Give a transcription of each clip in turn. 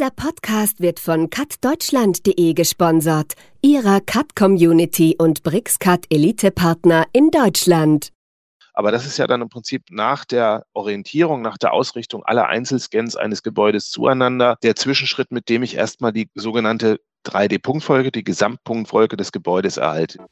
Dieser Podcast wird von cutdeutschland.de gesponsert, ihrer Cut-Community und BRICS-Cut Elite-Partner in Deutschland. Aber das ist ja dann im Prinzip nach der Orientierung, nach der Ausrichtung aller Einzelscans eines Gebäudes zueinander der Zwischenschritt, mit dem ich erstmal die sogenannte 3D-Punktfolge, die Gesamtpunktfolge des Gebäudes erhalte.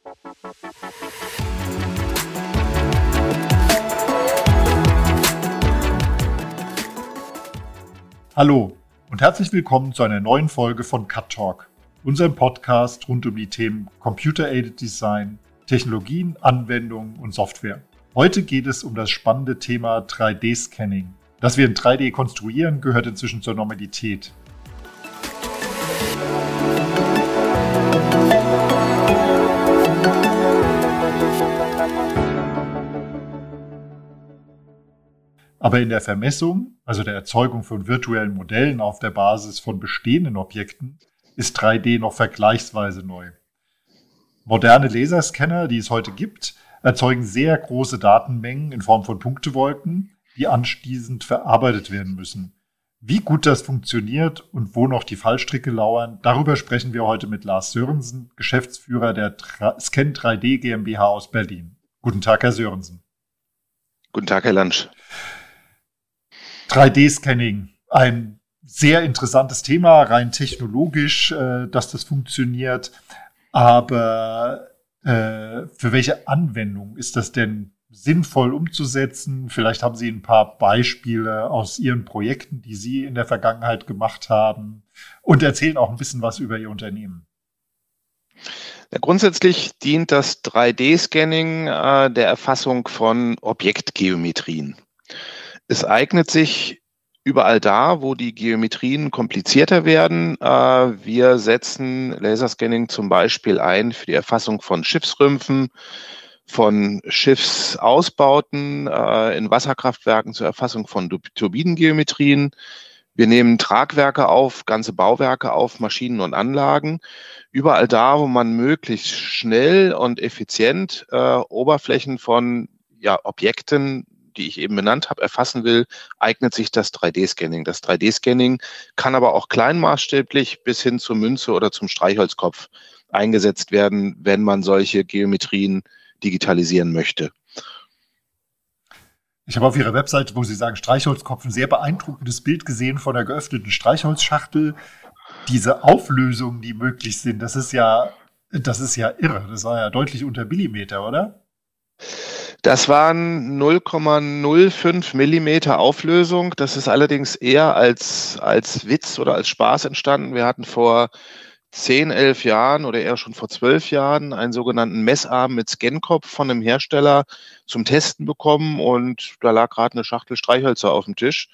Hallo und herzlich willkommen zu einer neuen Folge von Cut Talk, unserem Podcast rund um die Themen Computer-Aided Design, Technologien, Anwendungen und Software. Heute geht es um das spannende Thema 3D-Scanning. Dass wir in 3D konstruieren, gehört inzwischen zur Normalität. Aber in der Vermessung, also der Erzeugung von virtuellen Modellen auf der Basis von bestehenden Objekten, ist 3D noch vergleichsweise neu. Moderne Laserscanner, die es heute gibt, erzeugen sehr große Datenmengen in Form von Punktewolken, die anschließend verarbeitet werden müssen. Wie gut das funktioniert und wo noch die Fallstricke lauern, darüber sprechen wir heute mit Lars Sörensen, Geschäftsführer der Scan 3D GmbH aus Berlin. Guten Tag, Herr Sörensen. Guten Tag, Herr Lansch. 3D-Scanning, ein sehr interessantes Thema, rein technologisch, äh, dass das funktioniert. Aber äh, für welche Anwendung ist das denn sinnvoll umzusetzen? Vielleicht haben Sie ein paar Beispiele aus Ihren Projekten, die Sie in der Vergangenheit gemacht haben und erzählen auch ein bisschen was über Ihr Unternehmen. Ja, grundsätzlich dient das 3D-Scanning äh, der Erfassung von Objektgeometrien. Es eignet sich überall da, wo die Geometrien komplizierter werden. Äh, wir setzen Laserscanning zum Beispiel ein für die Erfassung von Schiffsrümpfen, von Schiffsausbauten äh, in Wasserkraftwerken zur Erfassung von Turbinengeometrien. Wir nehmen Tragwerke auf, ganze Bauwerke auf, Maschinen und Anlagen. Überall da, wo man möglichst schnell und effizient äh, Oberflächen von ja, Objekten die ich eben benannt habe, erfassen will, eignet sich das 3D-Scanning. Das 3D-Scanning kann aber auch kleinmaßstäblich bis hin zur Münze oder zum Streichholzkopf eingesetzt werden, wenn man solche Geometrien digitalisieren möchte. Ich habe auf Ihrer Webseite, wo Sie sagen Streichholzkopf, ein sehr beeindruckendes Bild gesehen von der geöffneten Streichholzschachtel. Diese Auflösungen, die möglich sind, das ist ja, das ist ja irre. Das war ja deutlich unter Millimeter, oder? Das waren 0,05 Millimeter Auflösung. Das ist allerdings eher als, als Witz oder als Spaß entstanden. Wir hatten vor 10, 11 Jahren oder eher schon vor 12 Jahren einen sogenannten Messarm mit Scankopf von einem Hersteller zum Testen bekommen und da lag gerade eine Schachtel Streichhölzer auf dem Tisch.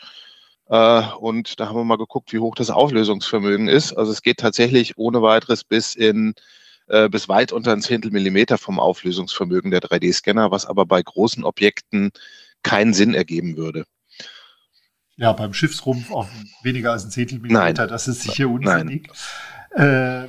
Äh, und da haben wir mal geguckt, wie hoch das Auflösungsvermögen ist. Also es geht tatsächlich ohne weiteres bis in äh, bis weit unter ein Zehntel Millimeter vom Auflösungsvermögen der 3D-Scanner, was aber bei großen Objekten keinen Sinn ergeben würde. Ja, beim Schiffsrumpf auf weniger als ein Zehntel Millimeter, Nein. das ist sicher unsinnig. Äh,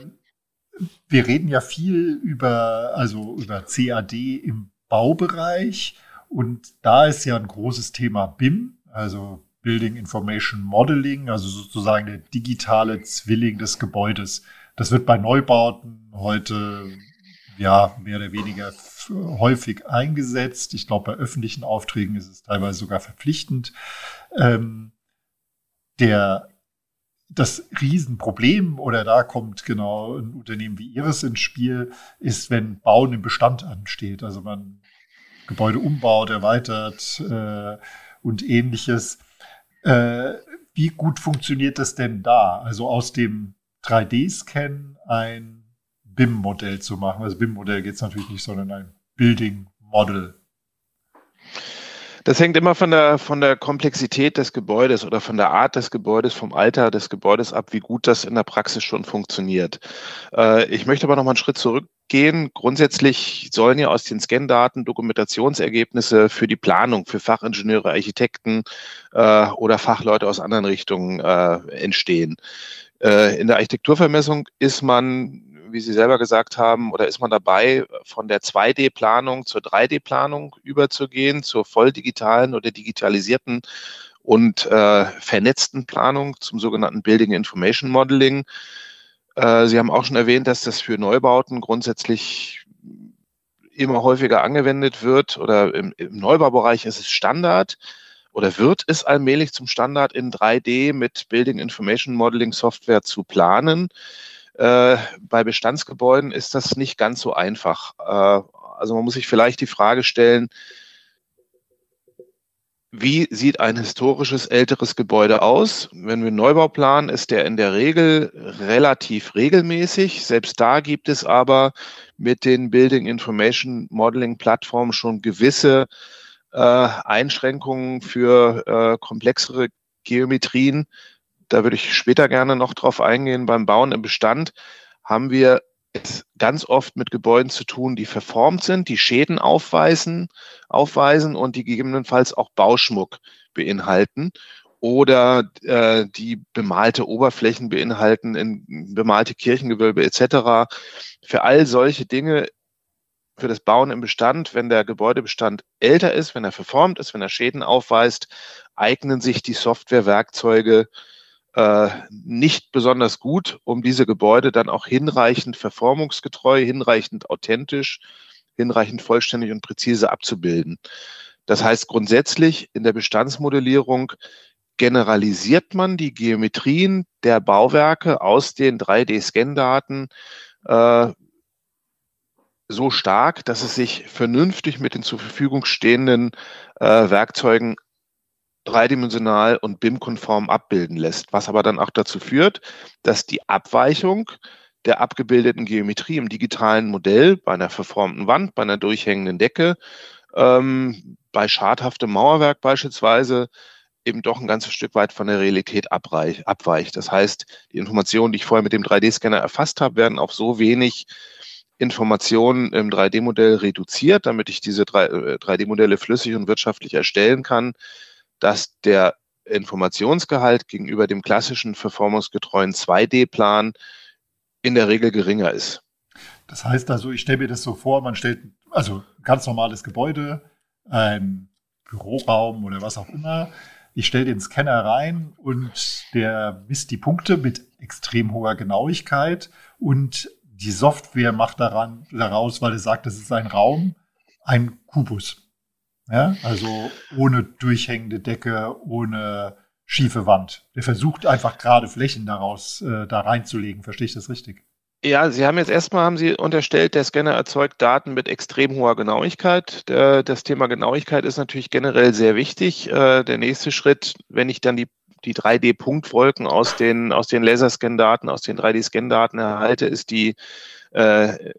wir reden ja viel über, also über CAD im Baubereich und da ist ja ein großes Thema BIM, also Building Information Modeling, also sozusagen der digitale Zwilling des Gebäudes. Das wird bei Neubauten heute ja mehr oder weniger häufig eingesetzt. Ich glaube, bei öffentlichen Aufträgen ist es teilweise sogar verpflichtend. Ähm, der das Riesenproblem, oder da kommt genau ein Unternehmen wie Ihres ins Spiel, ist, wenn Bauen im Bestand ansteht. Also man Gebäude umbaut, erweitert äh, und ähnliches. Äh, wie gut funktioniert das denn da? Also aus dem 3D-Scan ein BIM-Modell zu machen. Also BIM-Modell geht es natürlich nicht, sondern ein Building Model. Das hängt immer von der, von der Komplexität des Gebäudes oder von der Art des Gebäudes, vom Alter des Gebäudes ab, wie gut das in der Praxis schon funktioniert. Äh, ich möchte aber noch mal einen Schritt zurückgehen. Grundsätzlich sollen ja aus den Scan-Daten Dokumentationsergebnisse für die Planung, für Fachingenieure, Architekten äh, oder Fachleute aus anderen Richtungen äh, entstehen. Äh, in der Architekturvermessung ist man, wie Sie selber gesagt haben, oder ist man dabei, von der 2D-Planung zur 3D-Planung überzugehen, zur voll digitalen oder digitalisierten und äh, vernetzten Planung zum sogenannten Building Information Modeling. Äh, Sie haben auch schon erwähnt, dass das für Neubauten grundsätzlich immer häufiger angewendet wird oder im, im Neubaubereich ist es Standard oder wird es allmählich zum Standard in 3D mit Building Information Modeling Software zu planen. Äh, bei Bestandsgebäuden ist das nicht ganz so einfach. Äh, also man muss sich vielleicht die Frage stellen, wie sieht ein historisches älteres Gebäude aus? Wenn wir einen Neubau planen, ist der in der Regel relativ regelmäßig. Selbst da gibt es aber mit den Building Information Modeling Plattformen schon gewisse äh, Einschränkungen für äh, komplexere Geometrien. Da würde ich später gerne noch drauf eingehen. Beim Bauen im Bestand haben wir es ganz oft mit Gebäuden zu tun, die verformt sind, die Schäden aufweisen, aufweisen und die gegebenenfalls auch Bauschmuck beinhalten oder äh, die bemalte Oberflächen beinhalten, in bemalte Kirchengewölbe etc. Für all solche Dinge, für das Bauen im Bestand, wenn der Gebäudebestand älter ist, wenn er verformt ist, wenn er Schäden aufweist, eignen sich die Softwarewerkzeuge äh, nicht besonders gut, um diese Gebäude dann auch hinreichend verformungsgetreu, hinreichend authentisch, hinreichend vollständig und präzise abzubilden. Das heißt, grundsätzlich in der Bestandsmodellierung generalisiert man die Geometrien der Bauwerke aus den 3D-Scan-Daten äh, so stark, dass es sich vernünftig mit den zur Verfügung stehenden äh, Werkzeugen dreidimensional und BIM-konform abbilden lässt, was aber dann auch dazu führt, dass die Abweichung der abgebildeten Geometrie im digitalen Modell bei einer verformten Wand, bei einer durchhängenden Decke, ähm, bei schadhaftem Mauerwerk beispielsweise eben doch ein ganzes Stück weit von der Realität abweicht. Das heißt, die Informationen, die ich vorher mit dem 3D-Scanner erfasst habe, werden auf so wenig Informationen im 3D-Modell reduziert, damit ich diese 3D-Modelle äh, flüssig und wirtschaftlich erstellen kann, dass der Informationsgehalt gegenüber dem klassischen verformungsgetreuen 2D-Plan in der Regel geringer ist. Das heißt also, ich stelle mir das so vor, man stellt also ganz normales Gebäude, ein Büroraum oder was auch immer. Ich stelle den Scanner rein und der misst die Punkte mit extrem hoher Genauigkeit und die Software macht daran, daraus, weil es sagt, das ist ein Raum, ein Kubus. Ja, also ohne durchhängende Decke, ohne schiefe Wand. Der versucht einfach gerade Flächen daraus äh, da reinzulegen. Verstehe ich das richtig? Ja, Sie haben jetzt erstmal haben Sie unterstellt, der Scanner erzeugt Daten mit extrem hoher Genauigkeit. das Thema Genauigkeit ist natürlich generell sehr wichtig. Äh, der nächste Schritt, wenn ich dann die die 3D-Punktwolken aus den, aus den Laserscan-Daten, aus den 3D-Scan-Daten erhalte, ist die äh,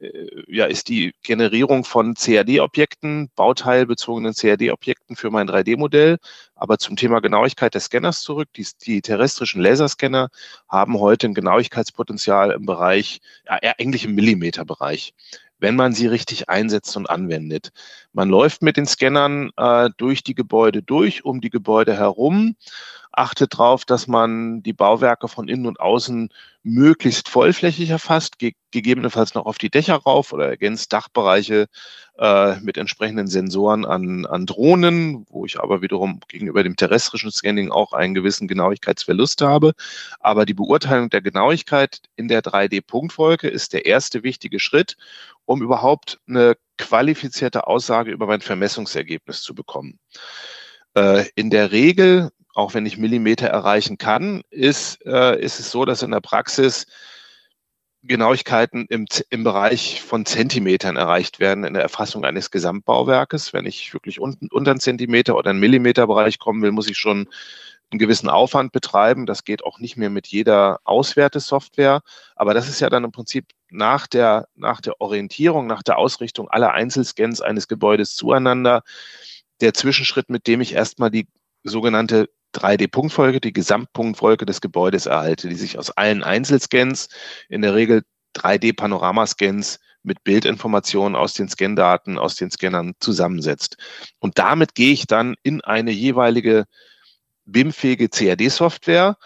ja, ist die Generierung von CAD-Objekten, bauteilbezogenen CAD-Objekten für mein 3D-Modell. Aber zum Thema Genauigkeit des Scanners zurück. Die, die terrestrischen Laserscanner haben heute ein Genauigkeitspotenzial im Bereich, ja, eigentlich im Millimeterbereich wenn man sie richtig einsetzt und anwendet. Man läuft mit den Scannern äh, durch die Gebäude durch, um die Gebäude herum achtet darauf, dass man die Bauwerke von innen und außen möglichst vollflächig erfasst, ge gegebenenfalls noch auf die Dächer rauf oder ergänzt Dachbereiche äh, mit entsprechenden Sensoren an, an Drohnen, wo ich aber wiederum gegenüber dem terrestrischen Scanning auch einen gewissen Genauigkeitsverlust habe. Aber die Beurteilung der Genauigkeit in der 3D-Punktwolke ist der erste wichtige Schritt, um überhaupt eine qualifizierte Aussage über mein Vermessungsergebnis zu bekommen. Äh, in der Regel auch wenn ich Millimeter erreichen kann, ist, äh, ist es so, dass in der Praxis Genauigkeiten im, im Bereich von Zentimetern erreicht werden in der Erfassung eines Gesamtbauwerkes. Wenn ich wirklich unten, unter einen Zentimeter oder einen Millimeterbereich kommen will, muss ich schon einen gewissen Aufwand betreiben. Das geht auch nicht mehr mit jeder Auswertesoftware. Aber das ist ja dann im Prinzip nach der, nach der Orientierung, nach der Ausrichtung aller Einzelscans eines Gebäudes zueinander der Zwischenschritt, mit dem ich erstmal die sogenannte 3D-Punktfolge, die Gesamtpunktfolge des Gebäudes erhalte, die sich aus allen Einzelscans, in der Regel 3D-Panoramascans mit Bildinformationen aus den Scandaten, aus den Scannern zusammensetzt. Und damit gehe ich dann in eine jeweilige BIM-fähige CAD-Software,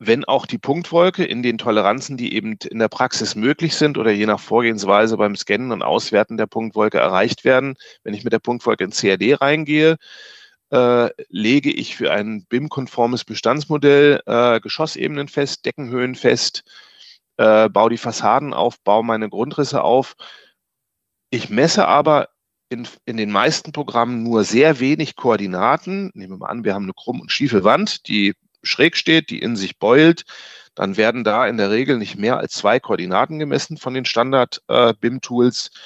wenn auch die Punktwolke in den Toleranzen, die eben in der Praxis möglich sind oder je nach Vorgehensweise beim Scannen und Auswerten der Punktwolke erreicht werden, wenn ich mit der Punktwolke in CAD reingehe, äh, lege ich für ein BIM-konformes Bestandsmodell äh, Geschossebenen fest, Deckenhöhen fest, äh, baue die Fassaden auf, baue meine Grundrisse auf. Ich messe aber in, in den meisten Programmen nur sehr wenig Koordinaten. Nehmen wir mal an, wir haben eine krumm und schiefe Wand, die schräg steht, die in sich beult. Dann werden da in der Regel nicht mehr als zwei Koordinaten gemessen von den Standard-BIM-Tools. Äh,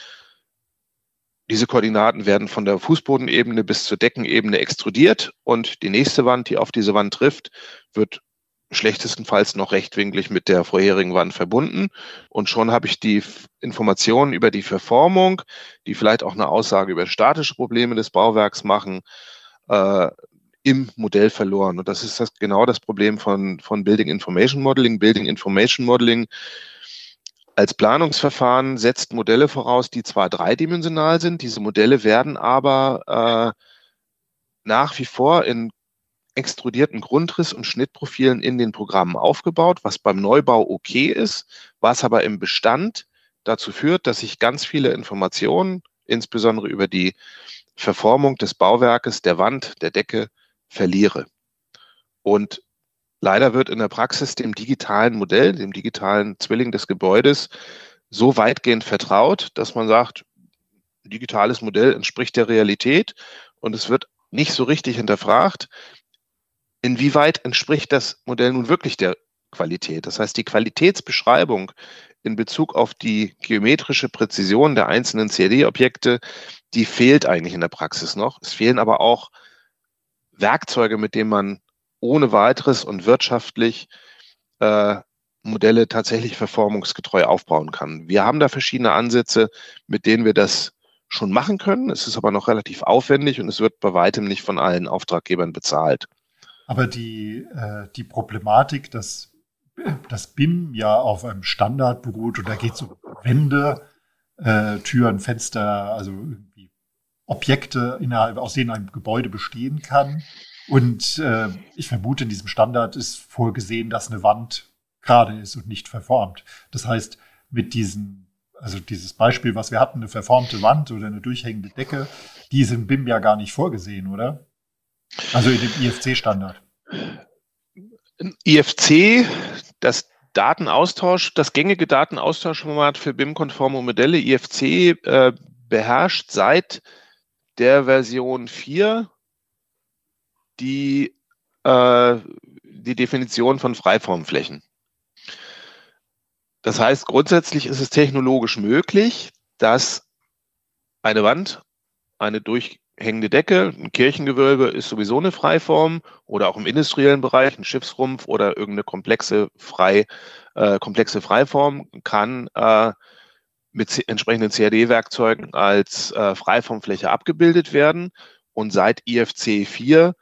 diese Koordinaten werden von der Fußbodenebene bis zur Deckenebene extrudiert und die nächste Wand, die auf diese Wand trifft, wird schlechtestenfalls noch rechtwinklig mit der vorherigen Wand verbunden. Und schon habe ich die Informationen über die Verformung, die vielleicht auch eine Aussage über statische Probleme des Bauwerks machen, äh, im Modell verloren. Und das ist das, genau das Problem von, von Building Information Modeling. Building Information Modeling als Planungsverfahren setzt Modelle voraus, die zwar dreidimensional sind, diese Modelle werden aber äh, nach wie vor in extrudierten Grundriss- und Schnittprofilen in den Programmen aufgebaut, was beim Neubau okay ist, was aber im Bestand dazu führt, dass ich ganz viele Informationen, insbesondere über die Verformung des Bauwerkes, der Wand, der Decke, verliere. Und Leider wird in der Praxis dem digitalen Modell, dem digitalen Zwilling des Gebäudes so weitgehend vertraut, dass man sagt, digitales Modell entspricht der Realität und es wird nicht so richtig hinterfragt, inwieweit entspricht das Modell nun wirklich der Qualität. Das heißt, die Qualitätsbeschreibung in Bezug auf die geometrische Präzision der einzelnen CAD-Objekte, die fehlt eigentlich in der Praxis noch. Es fehlen aber auch Werkzeuge, mit denen man ohne weiteres und wirtschaftlich äh, Modelle tatsächlich verformungsgetreu aufbauen kann. Wir haben da verschiedene Ansätze, mit denen wir das schon machen können. Es ist aber noch relativ aufwendig und es wird bei weitem nicht von allen Auftraggebern bezahlt. Aber die, äh, die Problematik, dass das BIM ja auf einem Standard beruht und da geht es um Wände, äh, Türen, Fenster, also irgendwie Objekte, innerhalb, aus denen ein Gebäude bestehen kann. Und äh, ich vermute, in diesem Standard ist vorgesehen, dass eine Wand gerade ist und nicht verformt. Das heißt, mit diesen, also dieses Beispiel, was wir hatten, eine verformte Wand oder eine durchhängende Decke, die ist im BIM ja gar nicht vorgesehen, oder? Also in dem IFC-Standard. IFC, das Datenaustausch, das gängige Datenaustauschformat für BIM-konforme Modelle, IFC, äh, beherrscht seit der Version 4 die, äh, die Definition von Freiformflächen. Das heißt, grundsätzlich ist es technologisch möglich, dass eine Wand, eine durchhängende Decke, ein Kirchengewölbe ist sowieso eine Freiform oder auch im industriellen Bereich ein Schiffsrumpf oder irgendeine komplexe, frei, äh, komplexe Freiform kann äh, mit entsprechenden CAD-Werkzeugen als äh, Freiformfläche abgebildet werden. Und seit IFC 4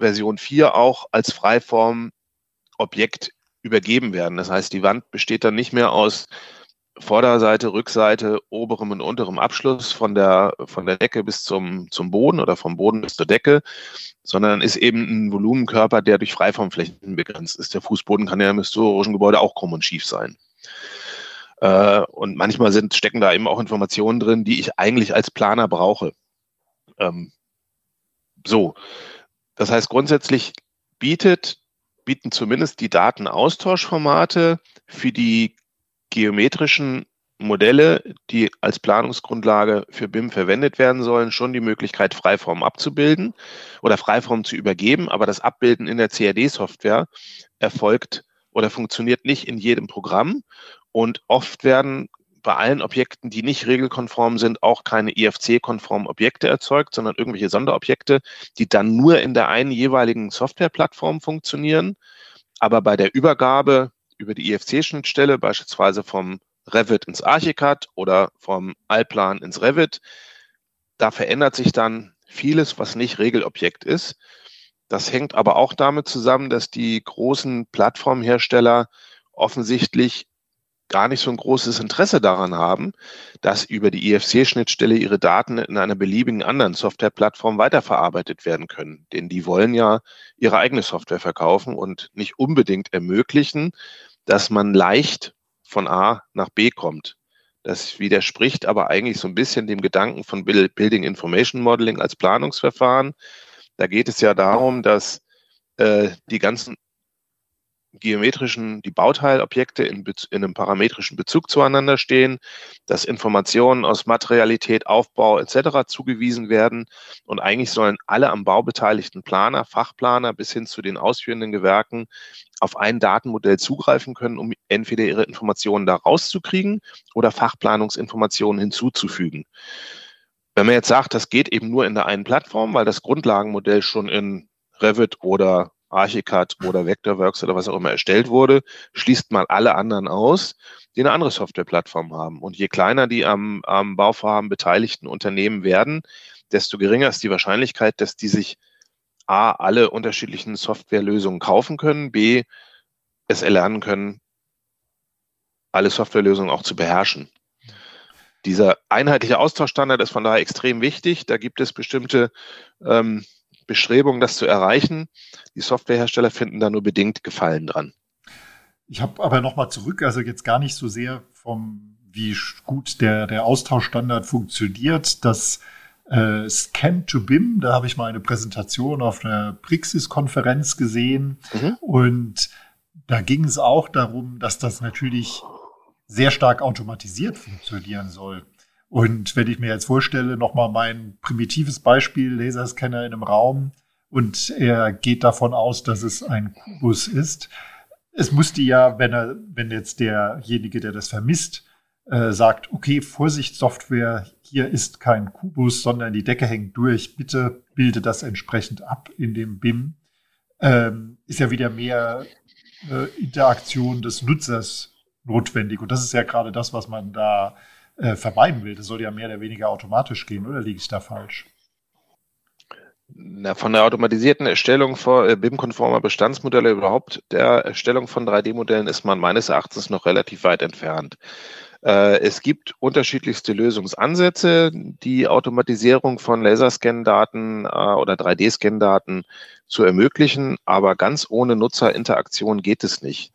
Version 4 auch als Freiform-Objekt übergeben werden. Das heißt, die Wand besteht dann nicht mehr aus Vorderseite, Rückseite, oberem und unterem Abschluss von der, von der Decke bis zum, zum Boden oder vom Boden bis zur Decke, sondern ist eben ein Volumenkörper, der durch Freiformflächen begrenzt ist. Der Fußboden kann ja im historischen Gebäude auch krumm und schief sein. Äh, und manchmal sind, stecken da eben auch Informationen drin, die ich eigentlich als Planer brauche. Ähm, so. Das heißt, grundsätzlich bietet, bieten zumindest die Datenaustauschformate für die geometrischen Modelle, die als Planungsgrundlage für BIM verwendet werden sollen, schon die Möglichkeit, Freiform abzubilden oder Freiform zu übergeben. Aber das Abbilden in der CAD-Software erfolgt oder funktioniert nicht in jedem Programm. Und oft werden bei allen Objekten, die nicht regelkonform sind, auch keine IFC-konformen Objekte erzeugt, sondern irgendwelche Sonderobjekte, die dann nur in der einen jeweiligen Softwareplattform funktionieren. Aber bei der Übergabe über die IFC-Schnittstelle, beispielsweise vom Revit ins Archicad oder vom Allplan ins Revit, da verändert sich dann vieles, was nicht Regelobjekt ist. Das hängt aber auch damit zusammen, dass die großen Plattformhersteller offensichtlich gar nicht so ein großes Interesse daran haben, dass über die IFC-Schnittstelle ihre Daten in einer beliebigen anderen Softwareplattform weiterverarbeitet werden können. Denn die wollen ja ihre eigene Software verkaufen und nicht unbedingt ermöglichen, dass man leicht von A nach B kommt. Das widerspricht aber eigentlich so ein bisschen dem Gedanken von Building Information Modeling als Planungsverfahren, Da geht es ja darum, dass äh, die ganzen geometrischen, die Bauteilobjekte in, in, einem parametrischen Bezug zueinander stehen, dass Informationen aus Materialität, Aufbau etc. zugewiesen werden und eigentlich sollen alle am Bau beteiligten Planer, Fachplaner bis hin zu den ausführenden Gewerken auf ein Datenmodell zugreifen können, um entweder ihre Informationen da rauszukriegen oder Fachplanungsinformationen hinzuzufügen. Wenn man jetzt sagt, das geht eben nur in der einen Plattform, weil das Grundlagenmodell schon in Revit oder Archicad oder Vectorworks oder was auch immer erstellt wurde, schließt mal alle anderen aus, die eine andere Softwareplattform haben. Und je kleiner die am, am Bauvorhaben beteiligten Unternehmen werden, desto geringer ist die Wahrscheinlichkeit, dass die sich A, alle unterschiedlichen Softwarelösungen kaufen können, B, es erlernen können, alle Softwarelösungen auch zu beherrschen. Dieser einheitliche Austauschstandard ist von daher extrem wichtig. Da gibt es bestimmte ähm, Bestrebungen, das zu erreichen. Die Softwarehersteller finden da nur bedingt Gefallen dran. Ich habe aber nochmal zurück, also jetzt gar nicht so sehr vom, wie gut der, der Austauschstandard funktioniert. Das äh, Scan to BIM, da habe ich mal eine Präsentation auf einer Prixis-Konferenz gesehen. Mhm. Und da ging es auch darum, dass das natürlich sehr stark automatisiert funktionieren soll. Und wenn ich mir jetzt vorstelle, nochmal mein primitives Beispiel, Laserscanner in einem Raum und er geht davon aus, dass es ein Kubus ist. Es musste ja, wenn er, wenn jetzt derjenige, der das vermisst, äh, sagt, okay, Vorsicht, Software, hier ist kein Kubus, sondern die Decke hängt durch, bitte bilde das entsprechend ab in dem BIM, ähm, ist ja wieder mehr äh, Interaktion des Nutzers notwendig. Und das ist ja gerade das, was man da äh, vermeiden will. Das soll ja mehr oder weniger automatisch gehen, oder liege ich da falsch? Na, von der automatisierten Erstellung von äh, BIM-konformer Bestandsmodelle überhaupt der Erstellung von 3D-Modellen ist man meines Erachtens noch relativ weit entfernt. Äh, es gibt unterschiedlichste Lösungsansätze, die Automatisierung von Laserscan-Daten äh, oder 3D-Scan-Daten zu ermöglichen, aber ganz ohne Nutzerinteraktion geht es nicht.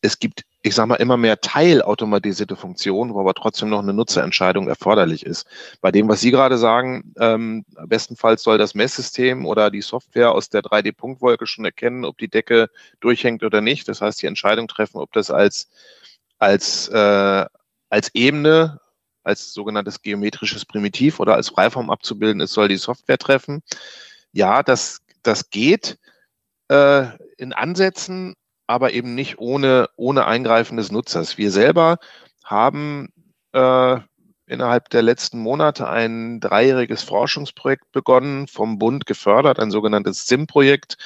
Es gibt ich sage mal, immer mehr teilautomatisierte Funktionen, wo aber trotzdem noch eine Nutzerentscheidung erforderlich ist. Bei dem, was Sie gerade sagen, ähm, bestenfalls soll das Messsystem oder die Software aus der 3D-Punktwolke schon erkennen, ob die Decke durchhängt oder nicht. Das heißt, die Entscheidung treffen, ob das als, als, äh, als Ebene, als sogenanntes geometrisches Primitiv oder als Freiform abzubilden ist, soll die Software treffen. Ja, das, das geht äh, in Ansätzen, aber eben nicht ohne, ohne Eingreifen des Nutzers. Wir selber haben äh, innerhalb der letzten Monate ein dreijähriges Forschungsprojekt begonnen, vom Bund gefördert, ein sogenanntes SIM-Projekt,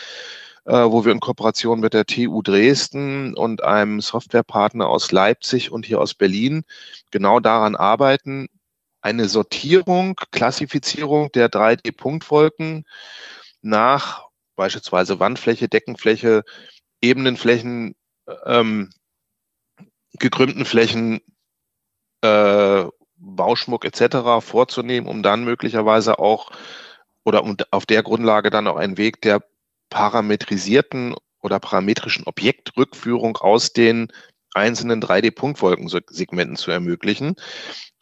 äh, wo wir in Kooperation mit der TU Dresden und einem Softwarepartner aus Leipzig und hier aus Berlin genau daran arbeiten, eine Sortierung, Klassifizierung der 3D-Punktwolken nach beispielsweise Wandfläche, Deckenfläche, Ebenenflächen, ähm, gekrümmten Flächen, äh, Bauschmuck etc. vorzunehmen, um dann möglicherweise auch oder um auf der Grundlage dann auch einen Weg der parametrisierten oder parametrischen Objektrückführung aus den einzelnen 3D-Punktwolkensegmenten zu ermöglichen.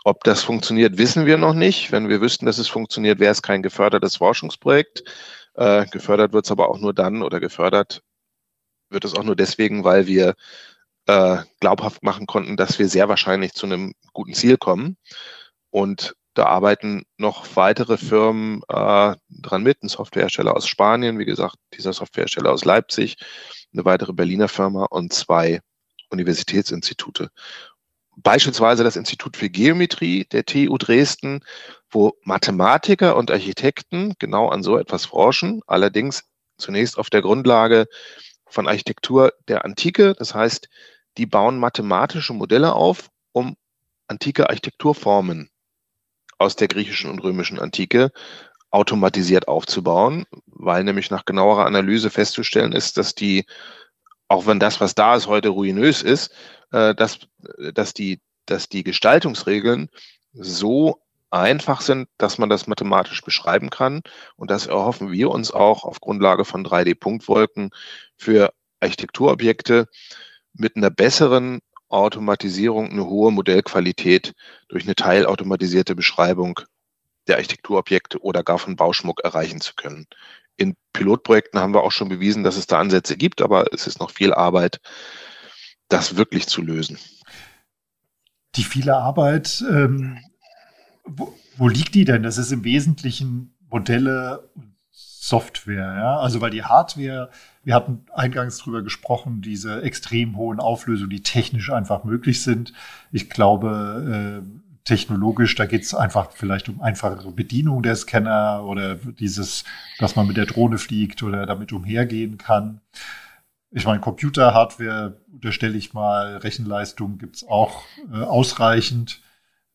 Ob das funktioniert, wissen wir noch nicht. Wenn wir wüssten, dass es funktioniert, wäre es kein gefördertes Forschungsprojekt. Äh, gefördert wird es aber auch nur dann oder gefördert wird es auch nur deswegen, weil wir äh, glaubhaft machen konnten, dass wir sehr wahrscheinlich zu einem guten Ziel kommen. Und da arbeiten noch weitere Firmen äh, dran mit, ein Softwarehersteller aus Spanien, wie gesagt, dieser Softwarehersteller aus Leipzig, eine weitere Berliner Firma und zwei Universitätsinstitute. Beispielsweise das Institut für Geometrie der TU Dresden, wo Mathematiker und Architekten genau an so etwas forschen, allerdings zunächst auf der Grundlage von Architektur der Antike. Das heißt, die bauen mathematische Modelle auf, um antike Architekturformen aus der griechischen und römischen Antike automatisiert aufzubauen, weil nämlich nach genauerer Analyse festzustellen ist, dass die, auch wenn das, was da ist, heute ruinös ist, äh, dass, dass, die, dass die Gestaltungsregeln so einfach sind, dass man das mathematisch beschreiben kann. Und das erhoffen wir uns auch auf Grundlage von 3D-Punktwolken für Architekturobjekte mit einer besseren Automatisierung, eine hohe Modellqualität durch eine teilautomatisierte Beschreibung der Architekturobjekte oder gar von Bauschmuck erreichen zu können. in Pilotprojekten haben wir auch schon bewiesen, dass es da Ansätze gibt, aber es ist noch viel Arbeit, das wirklich zu lösen. Die viele Arbeit, ähm, wo, wo, liegt die denn? Das ist im Wesentlichen Modelle und Software, ja. Also weil die Hardware, wir hatten eingangs drüber gesprochen, diese extrem hohen Auflösungen, die technisch einfach möglich sind. Ich glaube, äh, technologisch, da geht es einfach vielleicht um einfachere Bedienung der Scanner oder dieses, dass man mit der Drohne fliegt oder damit umhergehen kann. Ich meine, Computer-Hardware, unterstelle ich mal, Rechenleistung gibt es auch äh, ausreichend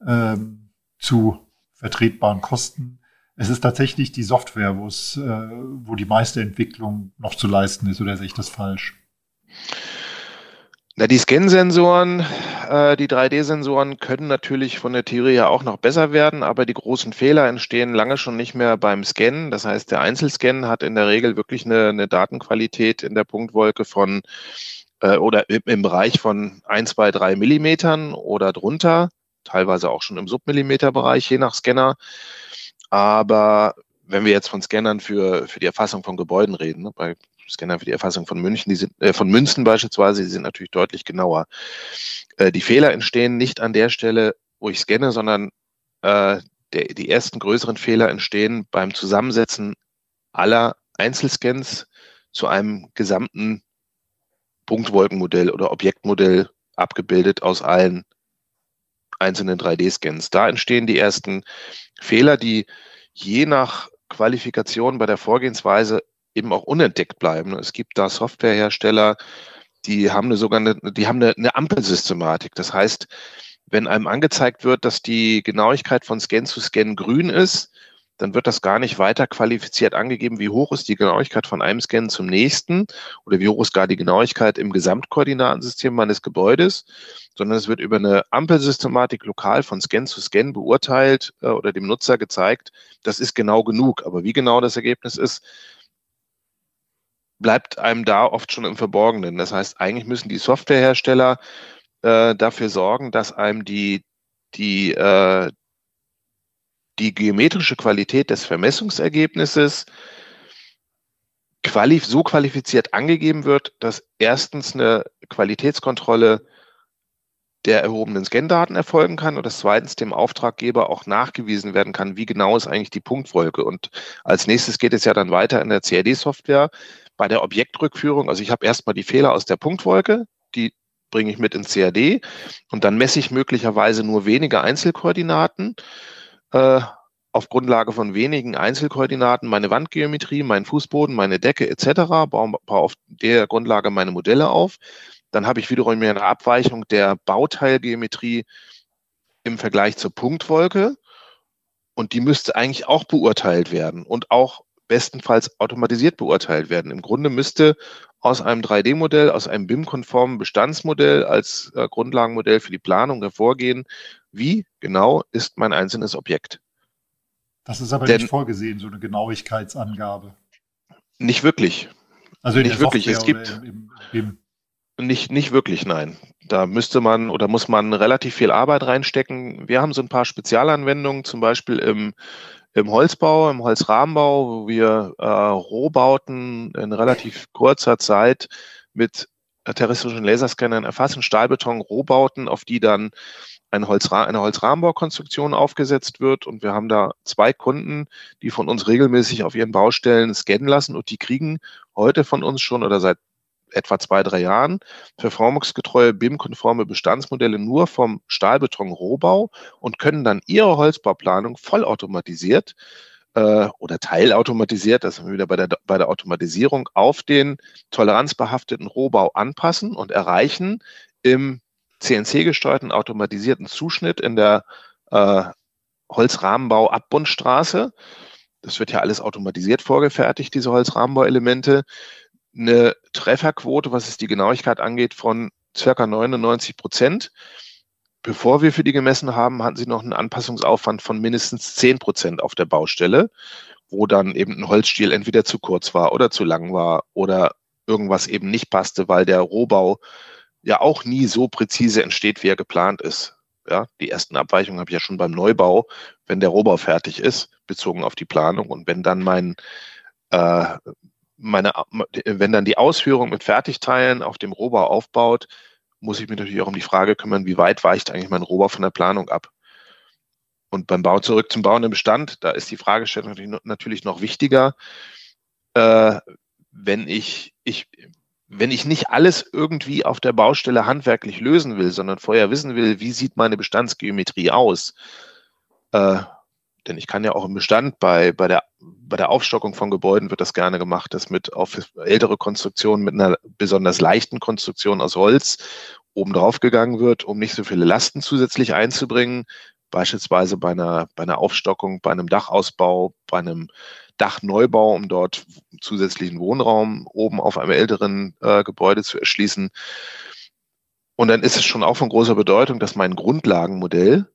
ähm, zu vertretbaren Kosten. Es ist tatsächlich die Software, wo es, äh, wo die meiste Entwicklung noch zu leisten ist, oder sehe ich das falsch? Na, die Scan-Sensoren, äh, die 3D-Sensoren können natürlich von der Theorie her auch noch besser werden, aber die großen Fehler entstehen lange schon nicht mehr beim Scannen. Das heißt, der Einzelscan hat in der Regel wirklich eine, eine Datenqualität in der Punktwolke von äh, oder im, im Bereich von 1, 2, 3 Millimetern oder drunter, teilweise auch schon im Submillimeterbereich, je nach Scanner. Aber wenn wir jetzt von Scannern für, für die Erfassung von Gebäuden reden, ne, bei Scanner für die Erfassung von München, die sind, äh, von Münzen beispielsweise, die sind natürlich deutlich genauer. Äh, die Fehler entstehen nicht an der Stelle, wo ich scanne, sondern äh, der, die ersten größeren Fehler entstehen beim Zusammensetzen aller Einzelscans zu einem gesamten Punktwolkenmodell oder Objektmodell abgebildet aus allen einzelnen 3D-Scans. Da entstehen die ersten Fehler, die je nach Qualifikation bei der Vorgehensweise eben auch unentdeckt bleiben. Es gibt da Softwarehersteller, die haben eine sogenannte, die haben eine, eine Ampelsystematik. Das heißt, wenn einem angezeigt wird, dass die Genauigkeit von Scan zu Scan grün ist, dann wird das gar nicht weiter qualifiziert angegeben, wie hoch ist die Genauigkeit von einem Scan zum nächsten oder wie hoch ist gar die Genauigkeit im Gesamtkoordinatensystem meines Gebäudes, sondern es wird über eine Ampelsystematik lokal von Scan zu Scan beurteilt äh, oder dem Nutzer gezeigt, das ist genau genug. Aber wie genau das Ergebnis ist, bleibt einem da oft schon im Verborgenen. Das heißt, eigentlich müssen die Softwarehersteller äh, dafür sorgen, dass einem die, die, äh, die geometrische Qualität des Vermessungsergebnisses qualif so qualifiziert angegeben wird, dass erstens eine Qualitätskontrolle der erhobenen Scan-Daten erfolgen kann und dass zweitens dem Auftraggeber auch nachgewiesen werden kann, wie genau ist eigentlich die Punktwolke. Und als nächstes geht es ja dann weiter in der CAD-Software bei der Objektrückführung, also ich habe erstmal die Fehler aus der Punktwolke, die bringe ich mit ins CAD und dann messe ich möglicherweise nur wenige Einzelkoordinaten. Äh, auf Grundlage von wenigen Einzelkoordinaten meine Wandgeometrie, meinen Fußboden, meine Decke etc., baue, baue auf der Grundlage meine Modelle auf. Dann habe ich wiederum eine Abweichung der Bauteilgeometrie im Vergleich zur Punktwolke. Und die müsste eigentlich auch beurteilt werden und auch bestenfalls automatisiert beurteilt werden. Im Grunde müsste aus einem 3D-Modell, aus einem BIM-konformen Bestandsmodell als äh, Grundlagenmodell für die Planung hervorgehen, wie genau ist mein einzelnes Objekt. Das ist aber Denn, nicht vorgesehen, so eine Genauigkeitsangabe. Nicht wirklich. Also nicht wirklich. es gibt im, im nicht, nicht wirklich, nein. Da müsste man oder muss man relativ viel Arbeit reinstecken. Wir haben so ein paar Spezialanwendungen, zum Beispiel im im Holzbau, im Holzrahmenbau, wo wir äh, Rohbauten in relativ kurzer Zeit mit terrestrischen Laserscannern erfassen, Stahlbeton, Rohbauten, auf die dann ein Holzra eine Holzrahmenbaukonstruktion aufgesetzt wird. Und wir haben da zwei Kunden, die von uns regelmäßig auf ihren Baustellen scannen lassen und die kriegen heute von uns schon oder seit etwa zwei, drei Jahren performancegetreue BIM-konforme Bestandsmodelle nur vom Stahlbeton-Rohbau und können dann ihre Holzbauplanung vollautomatisiert äh, oder teilautomatisiert, das sind wir wieder bei der, bei der Automatisierung, auf den toleranzbehafteten Rohbau anpassen und erreichen im CNC-gesteuerten automatisierten Zuschnitt in der äh, Holzrahmenbau-Abbundstraße. Das wird ja alles automatisiert vorgefertigt, diese Holzrahmenbauelemente eine Trefferquote, was es die Genauigkeit angeht, von circa 99 Prozent. Bevor wir für die gemessen haben, hatten sie noch einen Anpassungsaufwand von mindestens 10 Prozent auf der Baustelle, wo dann eben ein Holzstiel entweder zu kurz war oder zu lang war oder irgendwas eben nicht passte, weil der Rohbau ja auch nie so präzise entsteht, wie er geplant ist. Ja, die ersten Abweichungen habe ich ja schon beim Neubau, wenn der Rohbau fertig ist, bezogen auf die Planung. Und wenn dann mein äh, meine, wenn dann die Ausführung mit Fertigteilen auf dem Rohbau aufbaut, muss ich mich natürlich auch um die Frage kümmern, wie weit weicht eigentlich mein Rohbau von der Planung ab? Und beim Bau zurück zum Bauen im Bestand, da ist die Fragestellung natürlich noch wichtiger. Äh, wenn ich, ich, wenn ich nicht alles irgendwie auf der Baustelle handwerklich lösen will, sondern vorher wissen will, wie sieht meine Bestandsgeometrie aus, äh, denn ich kann ja auch im Bestand bei, bei, der, bei der Aufstockung von Gebäuden wird das gerne gemacht, dass mit auf ältere Konstruktionen mit einer besonders leichten Konstruktion aus Holz oben drauf gegangen wird, um nicht so viele Lasten zusätzlich einzubringen. Beispielsweise bei einer, bei einer Aufstockung, bei einem Dachausbau, bei einem Dachneubau, um dort zusätzlichen Wohnraum oben auf einem älteren äh, Gebäude zu erschließen. Und dann ist es schon auch von großer Bedeutung, dass mein Grundlagenmodell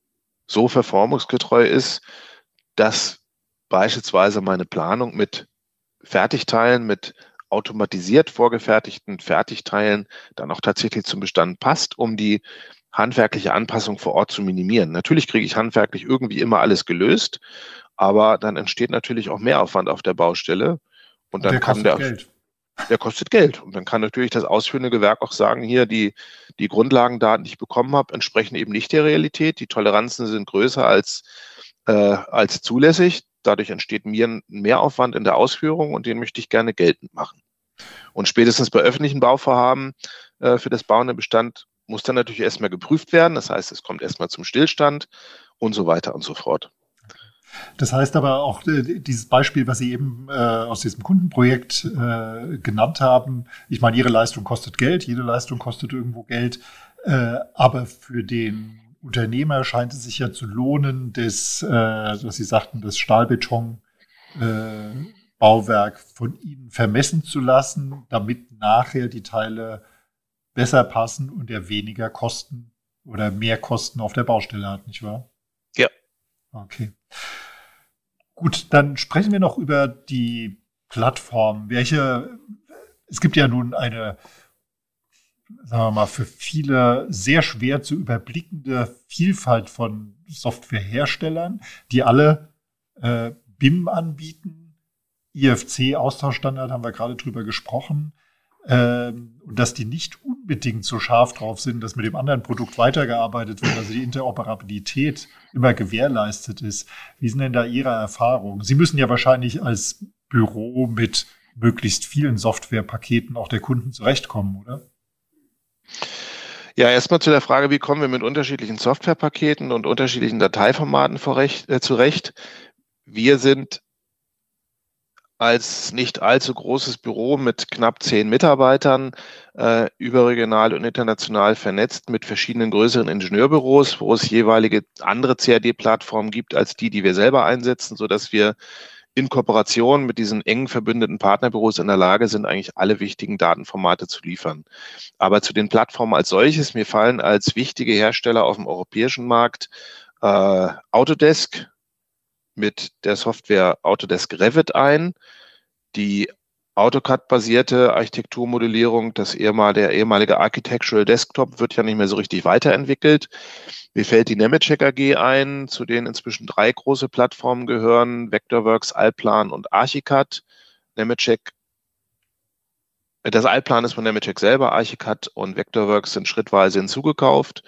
so verformungsgetreu ist, dass beispielsweise meine Planung mit Fertigteilen, mit automatisiert vorgefertigten Fertigteilen dann auch tatsächlich zum Bestand passt, um die handwerkliche Anpassung vor Ort zu minimieren. Natürlich kriege ich handwerklich irgendwie immer alles gelöst, aber dann entsteht natürlich auch Mehraufwand auf der Baustelle und dann der kann der Geld. Der kostet Geld. Und dann kann natürlich das ausführende Gewerk auch sagen, hier, die, die Grundlagendaten, die ich bekommen habe, entsprechen eben nicht der Realität. Die Toleranzen sind größer als äh, als zulässig. Dadurch entsteht mir ein Mehraufwand in der Ausführung und den möchte ich gerne geltend machen. Und spätestens bei öffentlichen Bauvorhaben äh, für das bauende Bestand muss dann natürlich erstmal geprüft werden. Das heißt, es kommt erstmal zum Stillstand und so weiter und so fort. Das heißt aber auch äh, dieses Beispiel, was Sie eben äh, aus diesem Kundenprojekt äh, genannt haben, ich meine, Ihre Leistung kostet Geld, jede Leistung kostet irgendwo Geld, äh, aber für den Unternehmer scheint es sich ja zu lohnen, das, äh, was Sie sagten, das Stahlbeton-Bauwerk äh, von Ihnen vermessen zu lassen, damit nachher die Teile besser passen und er weniger Kosten oder mehr Kosten auf der Baustelle hat, nicht wahr? Ja. Okay. Gut, dann sprechen wir noch über die Plattform. Welche, es gibt ja nun eine sagen wir mal, für viele sehr schwer zu überblickende Vielfalt von Softwareherstellern, die alle äh, BIM anbieten. IFC-Austauschstandard haben wir gerade drüber gesprochen. Ähm, und dass die nicht unbedingt so scharf drauf sind, dass mit dem anderen Produkt weitergearbeitet wird, also die Interoperabilität immer gewährleistet ist. Wie sind denn da Ihre Erfahrungen? Sie müssen ja wahrscheinlich als Büro mit möglichst vielen Softwarepaketen auch der Kunden zurechtkommen, oder? Ja, erstmal zu der Frage, wie kommen wir mit unterschiedlichen Softwarepaketen und unterschiedlichen Dateiformaten vorrecht, äh, zurecht. Wir sind als nicht allzu großes Büro mit knapp zehn Mitarbeitern äh, überregional und international vernetzt mit verschiedenen größeren Ingenieurbüros, wo es jeweilige andere CAD-Plattformen gibt als die, die wir selber einsetzen, so dass wir in Kooperation mit diesen eng verbündeten Partnerbüros in der Lage sind, eigentlich alle wichtigen Datenformate zu liefern. Aber zu den Plattformen als solches, mir fallen als wichtige Hersteller auf dem europäischen Markt äh, Autodesk mit der Software Autodesk Revit ein, die AutoCAD-basierte Architekturmodellierung, das ehemal, der ehemalige Architectural Desktop wird ja nicht mehr so richtig weiterentwickelt. Mir fällt die Nemetschek AG ein, zu denen inzwischen drei große Plattformen gehören, Vectorworks, Alplan und Archicad. Nemetschek, das Alplan ist von Nemetschek selber, Archicad und Vectorworks sind schrittweise hinzugekauft.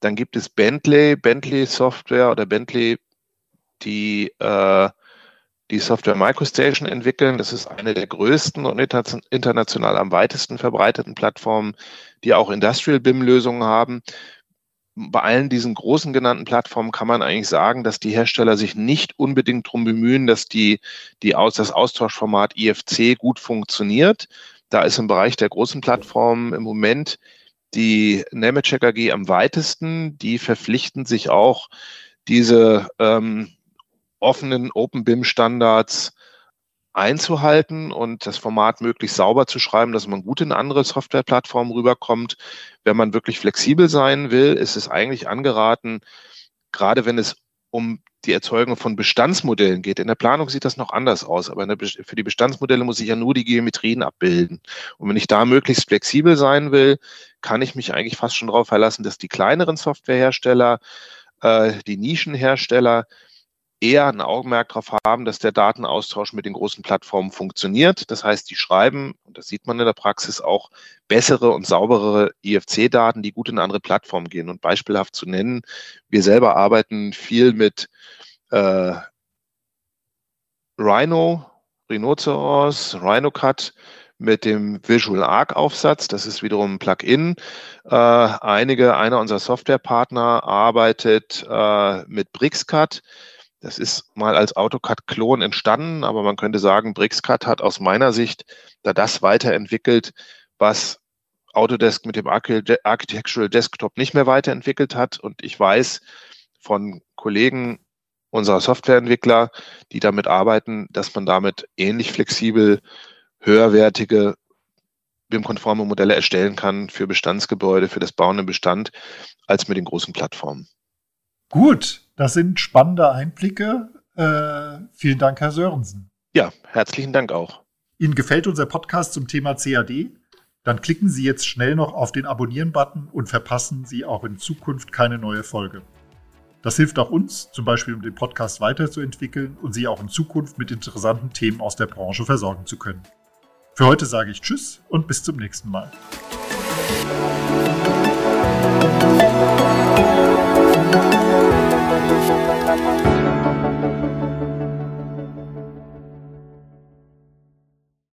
Dann gibt es Bentley, Bentley Software oder Bentley, die äh, die Software MicroStation entwickeln. Das ist eine der größten und international am weitesten verbreiteten Plattformen, die auch Industrial BIM-Lösungen haben bei allen diesen großen genannten Plattformen kann man eigentlich sagen, dass die Hersteller sich nicht unbedingt darum bemühen, dass die, die aus, das Austauschformat IFC gut funktioniert. Da ist im Bereich der großen Plattformen im Moment die Nemetschek AG am weitesten. Die verpflichten sich auch, diese ähm, offenen OpenBIM-Standards einzuhalten und das Format möglichst sauber zu schreiben, dass man gut in andere Softwareplattformen rüberkommt. Wenn man wirklich flexibel sein will, ist es eigentlich angeraten, gerade wenn es um die Erzeugung von Bestandsmodellen geht. In der Planung sieht das noch anders aus, aber der, für die Bestandsmodelle muss ich ja nur die Geometrien abbilden. Und wenn ich da möglichst flexibel sein will, kann ich mich eigentlich fast schon darauf verlassen, dass die kleineren Softwarehersteller, äh, die Nischenhersteller, eher ein Augenmerk darauf haben, dass der Datenaustausch mit den großen Plattformen funktioniert. Das heißt, die schreiben, und das sieht man in der Praxis auch, bessere und sauberere IFC-Daten, die gut in andere Plattformen gehen. Und beispielhaft zu nennen, wir selber arbeiten viel mit äh, Rhino, Rhinoceros, RhinoCut, mit dem Visual Arc Aufsatz. Das ist wiederum ein Plugin. Äh, einige, einer unserer Softwarepartner arbeitet äh, mit BrixCut. Das ist mal als AutoCAD-Klon entstanden, aber man könnte sagen, BrixCut hat aus meiner Sicht da das weiterentwickelt, was Autodesk mit dem Architectural Desktop nicht mehr weiterentwickelt hat. Und ich weiß von Kollegen unserer Softwareentwickler, die damit arbeiten, dass man damit ähnlich flexibel höherwertige BIM-konforme Modelle erstellen kann für Bestandsgebäude, für das Bauen im Bestand, als mit den großen Plattformen. Gut, das sind spannende Einblicke. Äh, vielen Dank, Herr Sörensen. Ja, herzlichen Dank auch. Ihnen gefällt unser Podcast zum Thema CAD? Dann klicken Sie jetzt schnell noch auf den Abonnieren-Button und verpassen Sie auch in Zukunft keine neue Folge. Das hilft auch uns, zum Beispiel um den Podcast weiterzuentwickeln und Sie auch in Zukunft mit interessanten Themen aus der Branche versorgen zu können. Für heute sage ich Tschüss und bis zum nächsten Mal.